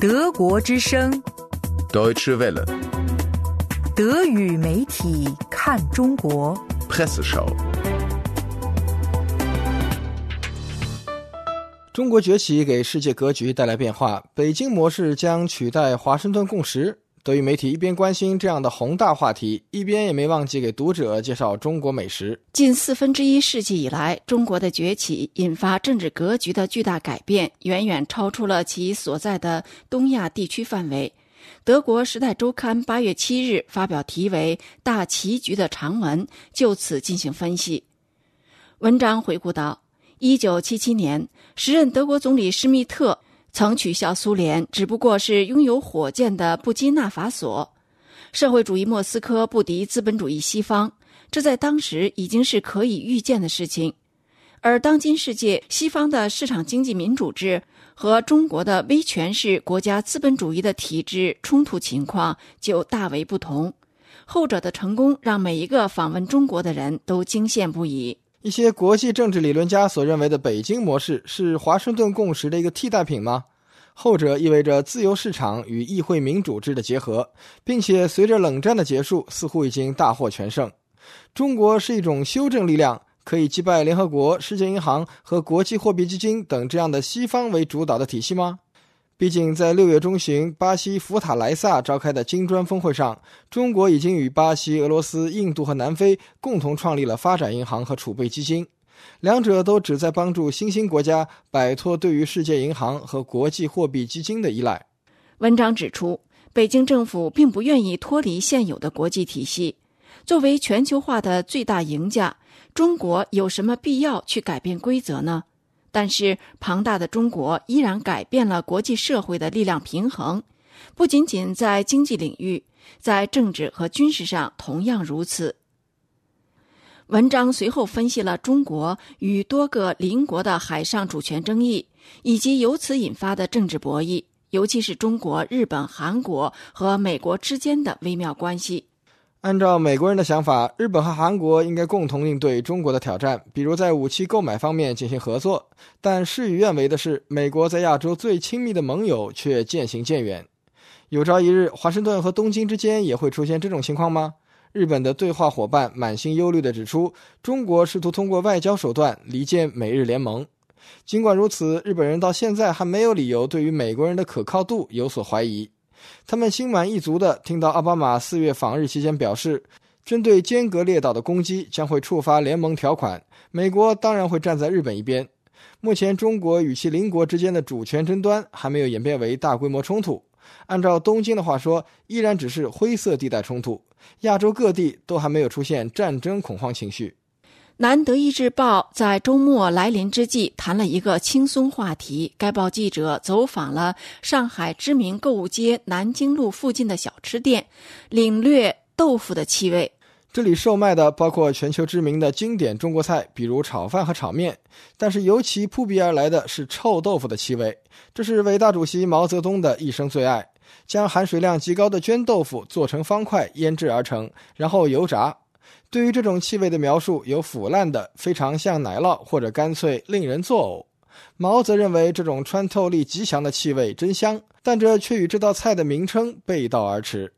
德国之声，Deutsche Welle, 德语媒体看中国。Presseschau. 中国崛起给世界格局带来变化，北京模式将取代华盛顿共识。德语媒体一边关心这样的宏大话题，一边也没忘记给读者介绍中国美食。近四分之一世纪以来，中国的崛起引发政治格局的巨大改变，远远超出了其所在的东亚地区范围。德国《时代周刊》八月七日发表题为《大棋局》的长文，就此进行分析。文章回顾道：一九七七年，时任德国总理施密特曾取笑苏联只不过是拥有火箭的布基纳法索，社会主义莫斯科不敌资本主义西方，这在当时已经是可以预见的事情。而当今世界，西方的市场经济民主制和中国的威权式国家资本主义的体制冲突情况就大为不同。后者的成功让每一个访问中国的人都惊羡不已。一些国际政治理论家所认为的北京模式是华盛顿共识的一个替代品吗？后者意味着自由市场与议会民主制的结合，并且随着冷战的结束，似乎已经大获全胜。中国是一种修正力量，可以击败联合国、世界银行和国际货币基金等这样的西方为主导的体系吗？毕竟，在六月中旬巴西福塔莱萨召开的金砖峰会上，中国已经与巴西、俄罗斯、印度和南非共同创立了发展银行和储备基金，两者都旨在帮助新兴国家摆脱对于世界银行和国际货币基金的依赖。文章指出，北京政府并不愿意脱离现有的国际体系。作为全球化的最大赢家，中国有什么必要去改变规则呢？但是，庞大的中国依然改变了国际社会的力量平衡，不仅仅在经济领域，在政治和军事上同样如此。文章随后分析了中国与多个邻国的海上主权争议，以及由此引发的政治博弈，尤其是中国、日本、韩国和美国之间的微妙关系。按照美国人的想法，日本和韩国应该共同应对中国的挑战，比如在武器购买方面进行合作。但事与愿违的是，美国在亚洲最亲密的盟友却渐行渐远。有朝一日，华盛顿和东京之间也会出现这种情况吗？日本的对话伙伴满心忧虑地指出，中国试图通过外交手段离间美日联盟。尽管如此，日本人到现在还没有理由对于美国人的可靠度有所怀疑。他们心满意足地听到奥巴马四月访日期间表示，针对尖阁列岛的攻击将会触发联盟条款，美国当然会站在日本一边。目前，中国与其邻国之间的主权争端还没有演变为大规模冲突。按照东京的话说，依然只是灰色地带冲突。亚洲各地都还没有出现战争恐慌情绪。南德意志报在周末来临之际谈了一个轻松话题。该报记者走访了上海知名购物街南京路附近的小吃店，领略豆腐的气味。这里售卖的包括全球知名的经典中国菜，比如炒饭和炒面，但是尤其扑鼻而来的是臭豆腐的气味。这是伟大主席毛泽东的一生最爱，将含水量极高的绢豆腐做成方块腌制而成，然后油炸。对于这种气味的描述，有腐烂的、非常像奶酪，或者干脆令人作呕。毛则认为这种穿透力极强的气味真香，但这却与这道菜的名称背道而驰。